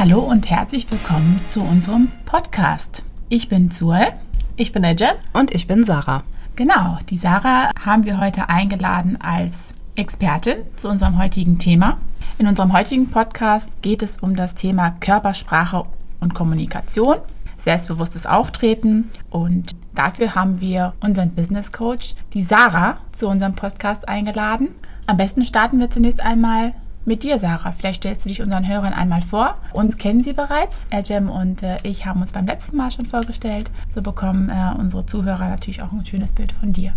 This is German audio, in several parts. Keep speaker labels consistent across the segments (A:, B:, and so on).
A: Hallo und herzlich willkommen zu unserem Podcast. Ich bin Zuel.
B: Ich bin Ejem.
C: Und ich bin Sarah.
A: Genau, die Sarah haben wir heute eingeladen als Expertin zu unserem heutigen Thema. In unserem heutigen Podcast geht es um das Thema Körpersprache und Kommunikation, selbstbewusstes Auftreten und dafür haben wir unseren Business Coach, die Sarah, zu unserem Podcast eingeladen. Am besten starten wir zunächst einmal mit dir, Sarah. Vielleicht stellst du dich unseren Hörern einmal vor. Uns kennen sie bereits. Erjem und äh, ich haben uns beim letzten Mal schon vorgestellt. So bekommen äh, unsere Zuhörer natürlich auch ein schönes Bild von dir.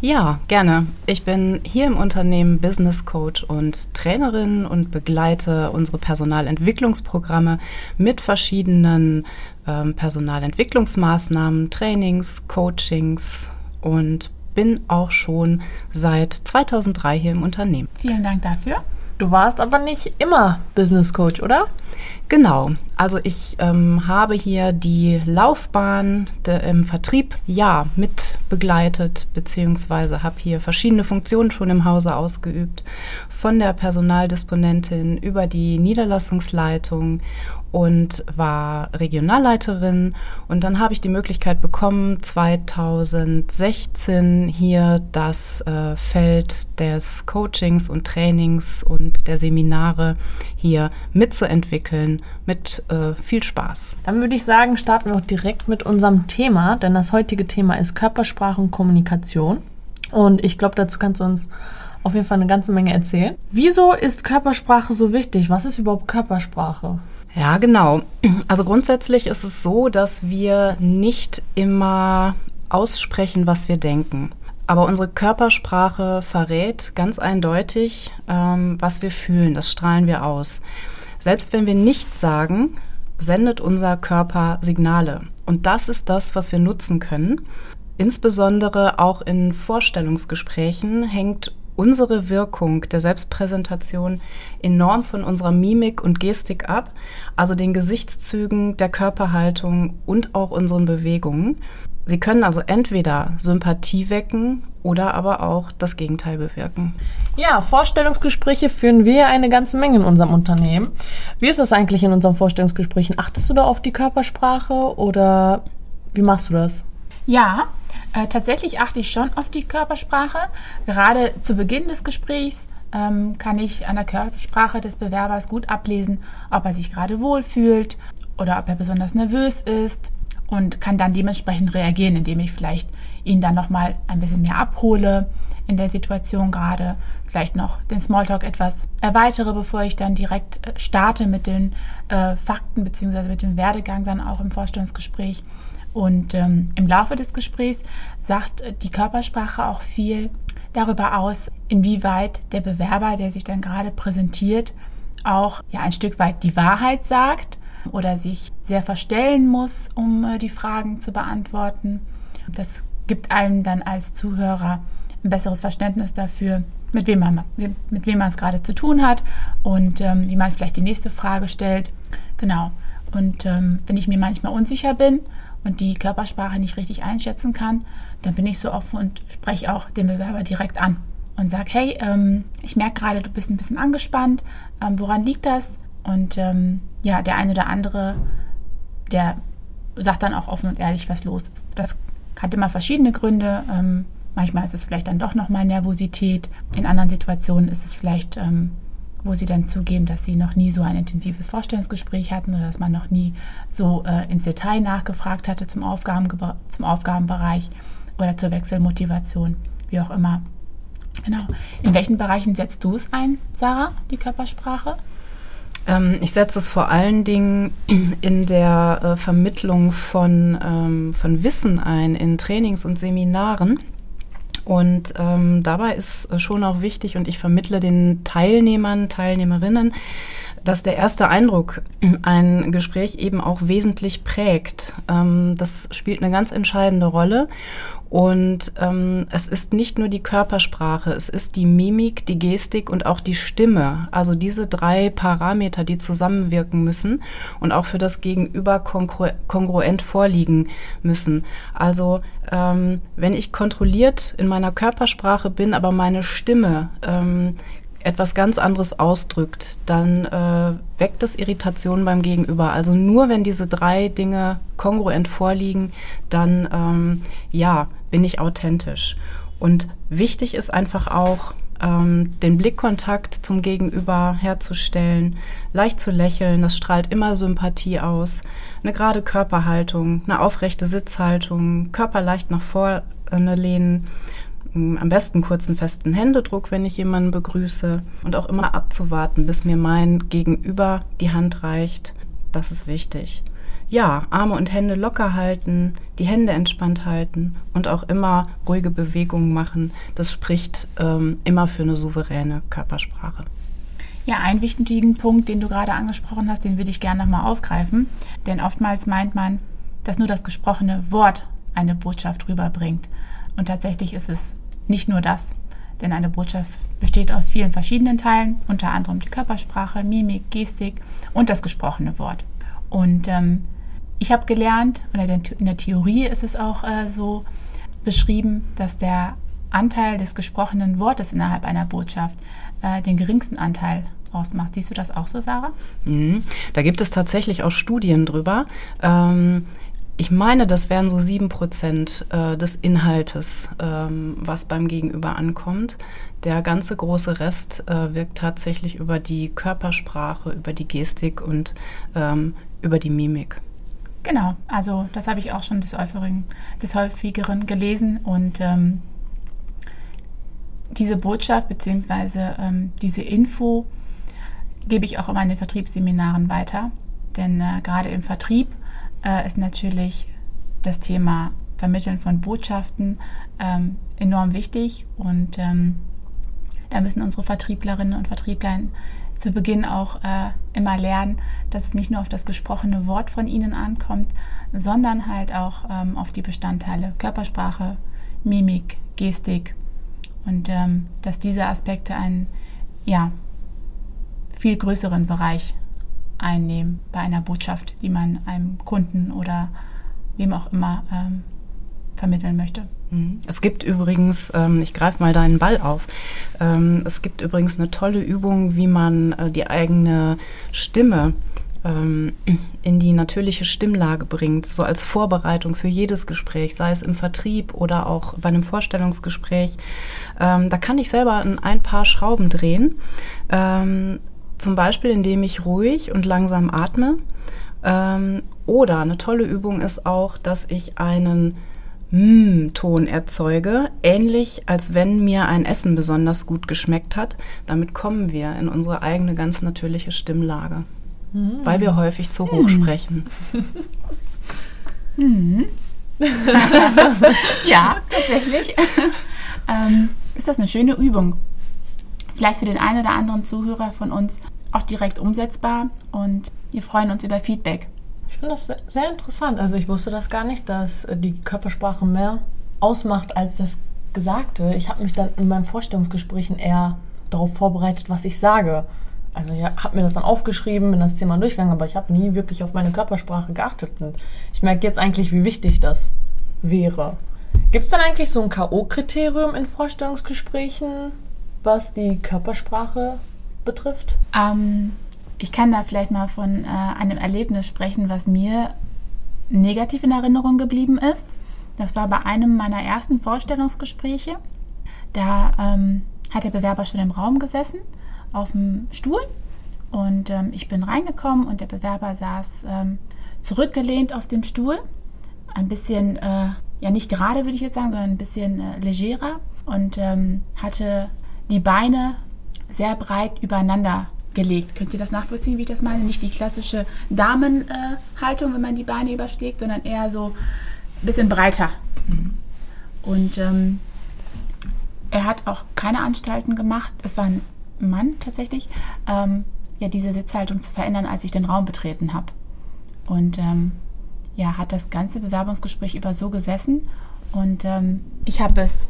C: Ja, gerne. Ich bin hier im Unternehmen Business Coach und Trainerin und begleite unsere Personalentwicklungsprogramme mit verschiedenen ähm, Personalentwicklungsmaßnahmen, Trainings, Coachings und bin auch schon seit 2003 hier im Unternehmen.
A: Vielen Dank dafür.
B: Du warst aber nicht immer Business Coach, oder?
C: Genau. Also ich ähm, habe hier die Laufbahn de, im Vertrieb ja mit begleitet, beziehungsweise habe hier verschiedene Funktionen schon im Hause ausgeübt. Von der Personaldisponentin über die Niederlassungsleitung und war Regionalleiterin. Und dann habe ich die Möglichkeit bekommen, 2016 hier das äh, Feld des Coachings und Trainings und der Seminare hier mitzuentwickeln mit äh, viel Spaß.
B: Dann würde ich sagen, starten wir auch direkt mit unserem Thema, denn das heutige Thema ist Körpersprache und Kommunikation. Und ich glaube, dazu kannst du uns auf jeden Fall eine ganze Menge erzählen. Wieso ist Körpersprache so wichtig? Was ist überhaupt Körpersprache?
C: Ja, genau. Also grundsätzlich ist es so, dass wir nicht immer aussprechen, was wir denken. Aber unsere Körpersprache verrät ganz eindeutig, ähm, was wir fühlen. Das strahlen wir aus. Selbst wenn wir nichts sagen, sendet unser Körper Signale. Und das ist das, was wir nutzen können. Insbesondere auch in Vorstellungsgesprächen hängt unsere Wirkung der Selbstpräsentation enorm von unserer Mimik und Gestik ab, also den Gesichtszügen, der Körperhaltung und auch unseren Bewegungen. Sie können also entweder Sympathie wecken oder aber auch das Gegenteil bewirken.
B: Ja, Vorstellungsgespräche führen wir eine ganze Menge in unserem Unternehmen. Wie ist das eigentlich in unseren Vorstellungsgesprächen? Achtest du da auf die Körpersprache oder wie machst du das?
A: Ja, äh, tatsächlich achte ich schon auf die Körpersprache. Gerade zu Beginn des Gesprächs ähm, kann ich an der Körpersprache des Bewerbers gut ablesen, ob er sich gerade wohlfühlt oder ob er besonders nervös ist und kann dann dementsprechend reagieren, indem ich vielleicht ihn dann nochmal ein bisschen mehr abhole in der Situation gerade, vielleicht noch den Smalltalk etwas erweitere, bevor ich dann direkt äh, starte mit den äh, Fakten bzw. mit dem Werdegang dann auch im Vorstellungsgespräch. Und ähm, im Laufe des Gesprächs sagt die Körpersprache auch viel darüber aus, inwieweit der Bewerber, der sich dann gerade präsentiert, auch ja ein Stück weit die Wahrheit sagt oder sich sehr verstellen muss, um äh, die Fragen zu beantworten. Das gibt einem dann als Zuhörer ein besseres Verständnis dafür, mit wem man, mit wem man es gerade zu tun hat und ähm, wie man vielleicht die nächste Frage stellt. Genau. Und ähm, wenn ich mir manchmal unsicher bin und die Körpersprache nicht richtig einschätzen kann, dann bin ich so offen und spreche auch den Bewerber direkt an und sage, hey, ähm, ich merke gerade, du bist ein bisschen angespannt, ähm, woran liegt das? Und ähm, ja, der eine oder andere, der sagt dann auch offen und ehrlich, was los ist. Das hat immer verschiedene Gründe. Ähm, manchmal ist es vielleicht dann doch nochmal Nervosität. In anderen Situationen ist es vielleicht ähm, wo sie dann zugeben, dass sie noch nie so ein intensives Vorstellungsgespräch hatten oder dass man noch nie so äh, ins Detail nachgefragt hatte zum, zum Aufgabenbereich oder zur Wechselmotivation, wie auch immer. Genau. In welchen Bereichen setzt du es ein, Sarah, die Körpersprache?
C: Ähm, ich setze es vor allen Dingen in der äh, Vermittlung von, ähm, von Wissen ein, in Trainings und Seminaren. Und ähm, dabei ist schon auch wichtig, und ich vermittle den Teilnehmern, Teilnehmerinnen, dass der erste Eindruck ein Gespräch eben auch wesentlich prägt. Ähm, das spielt eine ganz entscheidende Rolle. Und ähm, es ist nicht nur die Körpersprache, es ist die Mimik, die Gestik und auch die Stimme. Also diese drei Parameter, die zusammenwirken müssen und auch für das Gegenüber kongru kongruent vorliegen müssen. Also ähm, wenn ich kontrolliert in meiner Körpersprache bin, aber meine Stimme ähm, etwas ganz anderes ausdrückt, dann äh, weckt das Irritation beim Gegenüber. Also nur wenn diese drei Dinge kongruent vorliegen, dann ähm, ja, bin ich authentisch. Und wichtig ist einfach auch, ähm, den Blickkontakt zum Gegenüber herzustellen, leicht zu lächeln, das strahlt immer Sympathie aus, eine gerade Körperhaltung, eine aufrechte Sitzhaltung, Körper leicht nach vorne lehnen am besten kurzen festen Händedruck, wenn ich jemanden begrüße und auch immer abzuwarten, bis mir mein Gegenüber die Hand reicht. Das ist wichtig. Ja, Arme und Hände locker halten, die Hände entspannt halten und auch immer ruhige Bewegungen machen. Das spricht ähm, immer für eine souveräne Körpersprache.
A: Ja, einen wichtigen Punkt, den du gerade angesprochen hast, den würde ich gerne nochmal aufgreifen. Denn oftmals meint man, dass nur das gesprochene Wort eine Botschaft rüberbringt. Und tatsächlich ist es nicht nur das, denn eine Botschaft besteht aus vielen verschiedenen Teilen, unter anderem die Körpersprache, Mimik, Gestik und das gesprochene Wort. Und ähm, ich habe gelernt, oder in der Theorie ist es auch äh, so beschrieben, dass der Anteil des gesprochenen Wortes innerhalb einer Botschaft äh, den geringsten Anteil ausmacht. Siehst du das auch so, Sarah?
C: Mhm. Da gibt es tatsächlich auch Studien drüber. Ähm, ich meine, das wären so sieben Prozent äh, des Inhaltes, ähm, was beim Gegenüber ankommt. Der ganze große Rest äh, wirkt tatsächlich über die Körpersprache, über die Gestik und ähm, über die Mimik.
A: Genau, also das habe ich auch schon des häufigeren, des häufigeren gelesen und ähm, diese Botschaft bzw. Ähm, diese Info gebe ich auch in den Vertriebsseminaren weiter, denn äh, gerade im Vertrieb äh, ist natürlich das Thema Vermitteln von Botschaften ähm, enorm wichtig und ähm, da müssen unsere Vertrieblerinnen und Vertriebler zu Beginn auch äh, immer lernen, dass es nicht nur auf das gesprochene Wort von ihnen ankommt, sondern halt auch ähm, auf die Bestandteile Körpersprache, Mimik, Gestik und ähm, dass diese Aspekte einen ja, viel größeren Bereich einnehmen bei einer Botschaft, die man einem Kunden oder wem auch immer ähm, vermitteln möchte.
C: Mhm. Es gibt übrigens, ähm, ich greife mal deinen Ball auf, ähm, es gibt übrigens eine tolle Übung, wie man äh, die eigene Stimme ähm, in die natürliche Stimmlage bringt, so als Vorbereitung für jedes Gespräch, sei es im Vertrieb oder auch bei einem Vorstellungsgespräch. Ähm, da kann ich selber ein paar Schrauben drehen. Zum Beispiel, indem ich ruhig und langsam atme. Ähm, oder eine tolle Übung ist auch, dass ich einen Mm-Ton erzeuge, ähnlich als wenn mir ein Essen besonders gut geschmeckt hat. Damit kommen wir in unsere eigene ganz natürliche Stimmlage, mm. weil wir häufig zu hoch mm. sprechen.
A: Mm. ja, tatsächlich ähm, ist das eine schöne Übung. Vielleicht für den einen oder anderen Zuhörer von uns auch direkt umsetzbar und wir freuen uns über Feedback.
B: Ich finde das sehr interessant. Also ich wusste das gar nicht, dass äh, die Körpersprache mehr ausmacht als das Gesagte. Ich habe mich dann in meinen Vorstellungsgesprächen eher darauf vorbereitet, was ich sage. Also ich habe mir das dann aufgeschrieben, bin das Thema durchgegangen, aber ich habe nie wirklich auf meine Körpersprache geachtet. Und ich merke jetzt eigentlich, wie wichtig das wäre. Gibt es dann eigentlich so ein K.O.-Kriterium in Vorstellungsgesprächen, was die Körpersprache betrifft?
A: Ähm, ich kann da vielleicht mal von äh, einem Erlebnis sprechen, was mir negativ in Erinnerung geblieben ist. Das war bei einem meiner ersten Vorstellungsgespräche. Da ähm, hat der Bewerber schon im Raum gesessen, auf dem Stuhl. Und ähm, ich bin reingekommen und der Bewerber saß ähm, zurückgelehnt auf dem Stuhl. Ein bisschen, äh, ja nicht gerade würde ich jetzt sagen, sondern ein bisschen äh, legerer. Und ähm, hatte die Beine sehr breit übereinander gelegt. Könnt ihr das nachvollziehen, wie ich das meine? Nicht die klassische Damenhaltung, äh, wenn man die Beine überschlägt, sondern eher so ein bisschen breiter. Mhm. Und ähm, er hat auch keine Anstalten gemacht, es war ein Mann tatsächlich, ähm, ja, diese Sitzhaltung zu verändern, als ich den Raum betreten habe. Und ähm, ja, hat das ganze Bewerbungsgespräch über so gesessen und ähm, ich habe es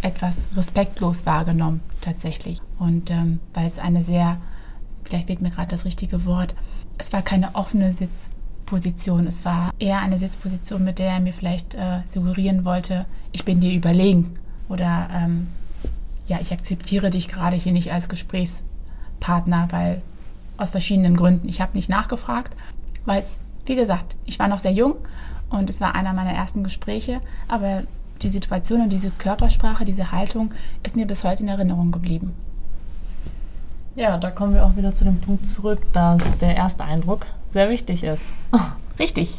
A: etwas respektlos wahrgenommen, tatsächlich. Und ähm, weil es eine sehr, vielleicht fehlt mir gerade das richtige Wort, es war keine offene Sitzposition. Es war eher eine Sitzposition, mit der er mir vielleicht äh, suggerieren wollte, ich bin dir überlegen. Oder ähm, ja, ich akzeptiere dich gerade hier nicht als Gesprächspartner, weil aus verschiedenen Gründen. Ich habe nicht nachgefragt, weil es, wie gesagt, ich war noch sehr jung und es war einer meiner ersten Gespräche, aber die Situation und diese Körpersprache, diese Haltung ist mir bis heute in Erinnerung geblieben.
B: Ja, da kommen wir auch wieder zu dem Punkt zurück, dass der erste Eindruck sehr wichtig ist.
A: Richtig.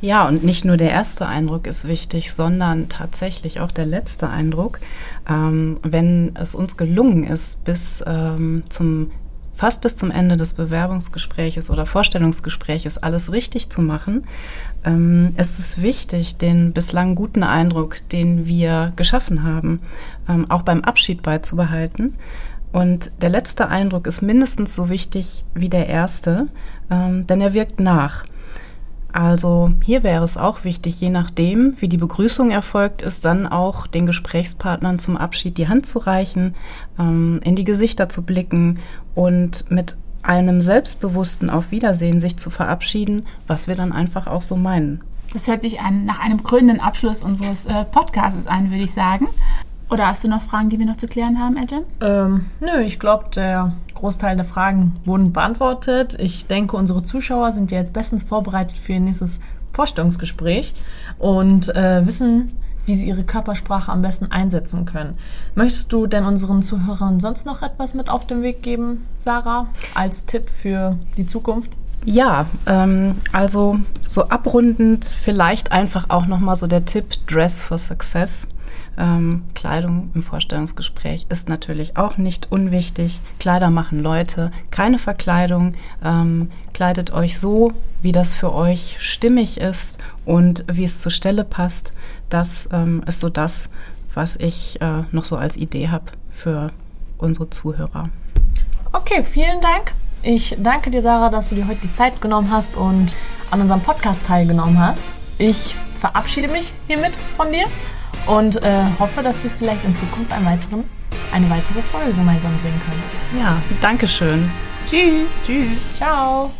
C: Ja, und nicht nur der erste Eindruck ist wichtig, sondern tatsächlich auch der letzte Eindruck. Ähm, wenn es uns gelungen ist, bis ähm, zum fast bis zum Ende des Bewerbungsgespräches oder Vorstellungsgespräches alles richtig zu machen, ähm, ist es wichtig, den bislang guten Eindruck, den wir geschaffen haben, ähm, auch beim Abschied beizubehalten. Und der letzte Eindruck ist mindestens so wichtig wie der erste, ähm, denn er wirkt nach. Also hier wäre es auch wichtig, je nachdem, wie die Begrüßung erfolgt ist, dann auch den Gesprächspartnern zum Abschied die Hand zu reichen, ähm, in die Gesichter zu blicken und mit einem selbstbewussten Auf Wiedersehen sich zu verabschieden, was wir dann einfach auch so meinen.
A: Das hört sich an, nach einem krönenden Abschluss unseres äh, Podcasts an, würde ich sagen. Oder hast du noch Fragen, die wir noch zu klären haben, Edgem?
B: Ähm, nö, ich glaube, der Großteil der Fragen wurden beantwortet. Ich denke, unsere Zuschauer sind ja jetzt bestens vorbereitet für ihr nächstes Vorstellungsgespräch und äh, wissen, wie sie ihre Körpersprache am besten einsetzen können. Möchtest du denn unseren Zuhörern sonst noch etwas mit auf den Weg geben, Sarah, als Tipp für die Zukunft?
C: Ja, ähm, also so abrundend vielleicht einfach auch nochmal so der Tipp Dress for Success. Ähm, Kleidung im Vorstellungsgespräch ist natürlich auch nicht unwichtig. Kleider machen Leute, keine Verkleidung. Ähm, kleidet euch so, wie das für euch stimmig ist und wie es zur Stelle passt. Das ähm, ist so das, was ich äh, noch so als Idee habe für unsere Zuhörer.
B: Okay, vielen Dank. Ich danke dir, Sarah, dass du dir heute die Zeit genommen hast und an unserem Podcast teilgenommen hast. Ich verabschiede mich hiermit von dir und äh, hoffe, dass wir vielleicht in Zukunft einen weiteren, eine weitere Folge gemeinsam drehen können.
C: Ja, danke schön.
A: Tschüss. Tschüss. Ciao.